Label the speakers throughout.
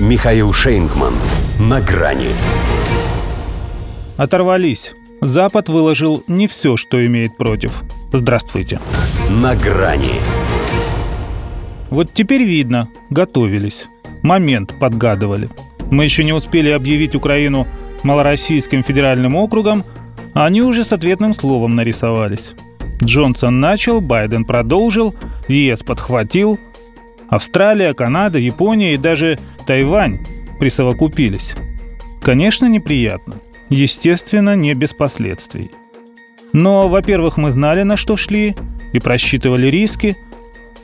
Speaker 1: Михаил Шейнгман. На грани.
Speaker 2: Оторвались. Запад выложил не все, что имеет против. Здравствуйте.
Speaker 1: На грани.
Speaker 2: Вот теперь видно, готовились. Момент подгадывали. Мы еще не успели объявить Украину малороссийским федеральным округом, а они уже с ответным словом нарисовались. Джонсон начал, Байден продолжил, ЕС подхватил, Австралия, Канада, Япония и даже Тайвань присовокупились. Конечно, неприятно. Естественно, не без последствий. Но, во-первых, мы знали, на что шли, и просчитывали риски.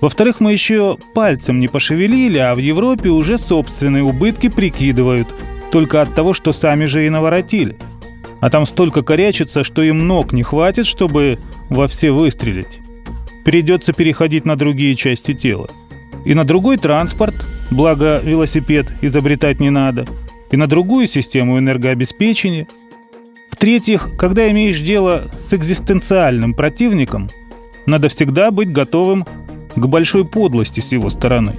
Speaker 2: Во-вторых, мы еще пальцем не пошевелили, а в Европе уже собственные убытки прикидывают, только от того, что сами же и наворотили. А там столько корячится, что им ног не хватит, чтобы во все выстрелить. Придется переходить на другие части тела. И на другой транспорт, благо велосипед изобретать не надо, и на другую систему энергообеспечения. В-третьих, когда имеешь дело с экзистенциальным противником, надо всегда быть готовым к большой подлости с его стороны.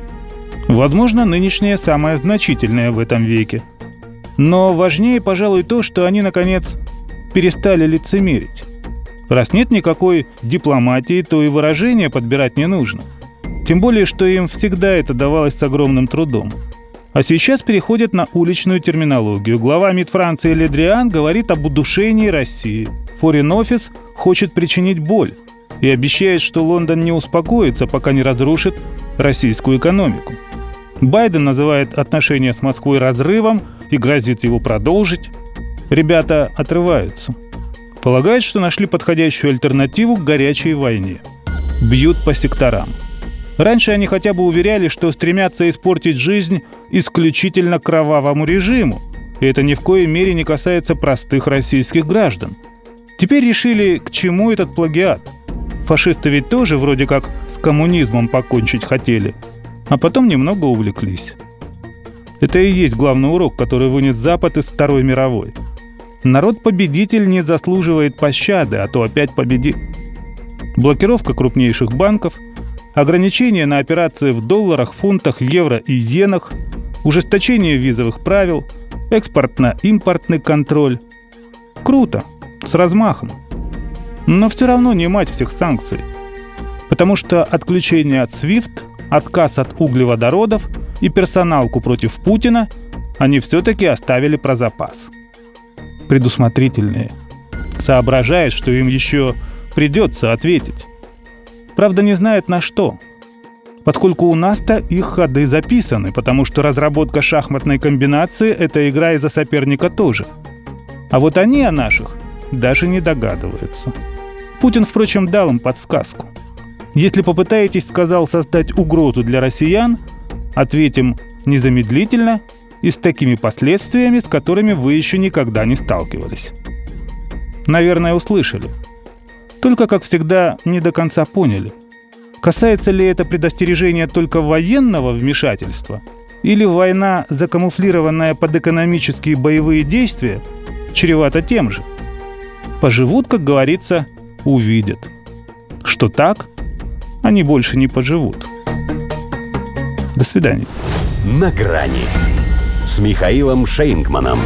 Speaker 2: Возможно, нынешняя самая значительная в этом веке. Но важнее, пожалуй, то, что они, наконец, перестали лицемерить. Раз нет никакой дипломатии, то и выражения подбирать не нужно. Тем более, что им всегда это давалось с огромным трудом. А сейчас переходят на уличную терминологию. Глава МИД Франции Ледриан говорит об удушении России. Foreign Office хочет причинить боль и обещает, что Лондон не успокоится, пока не разрушит российскую экономику. Байден называет отношения с Москвой разрывом и грозит его продолжить. Ребята отрываются. Полагают, что нашли подходящую альтернативу к горячей войне. Бьют по секторам. Раньше они хотя бы уверяли, что стремятся испортить жизнь исключительно кровавому режиму, и это ни в коей мере не касается простых российских граждан. Теперь решили, к чему этот плагиат. Фашисты ведь тоже вроде как с коммунизмом покончить хотели, а потом немного увлеклись. Это и есть главный урок, который вынес Запад из Второй мировой – Народ-победитель не заслуживает пощады, а то опять победит. Блокировка крупнейших банков, ограничения на операции в долларах, фунтах, евро и иенах, ужесточение визовых правил, экспортно-импортный контроль. Круто, с размахом. Но все равно не мать всех санкций. Потому что отключение от SWIFT, отказ от углеводородов и персоналку против Путина они все-таки оставили про запас предусмотрительные. Соображают, что им еще придется ответить. Правда, не знают на что. Поскольку у нас-то их ходы записаны, потому что разработка шахматной комбинации – это игра из-за соперника тоже. А вот они о наших даже не догадываются. Путин, впрочем, дал им подсказку. Если попытаетесь, сказал, создать угрозу для россиян, ответим незамедлительно и с такими последствиями, с которыми вы еще никогда не сталкивались. Наверное, услышали. Только, как всегда, не до конца поняли. Касается ли это предостережения только военного вмешательства или война, закамуфлированная под экономические боевые действия, чревата тем же? Поживут, как говорится, увидят. Что так, они больше не поживут. До свидания.
Speaker 1: На грани с Михаилом Шейнгманом.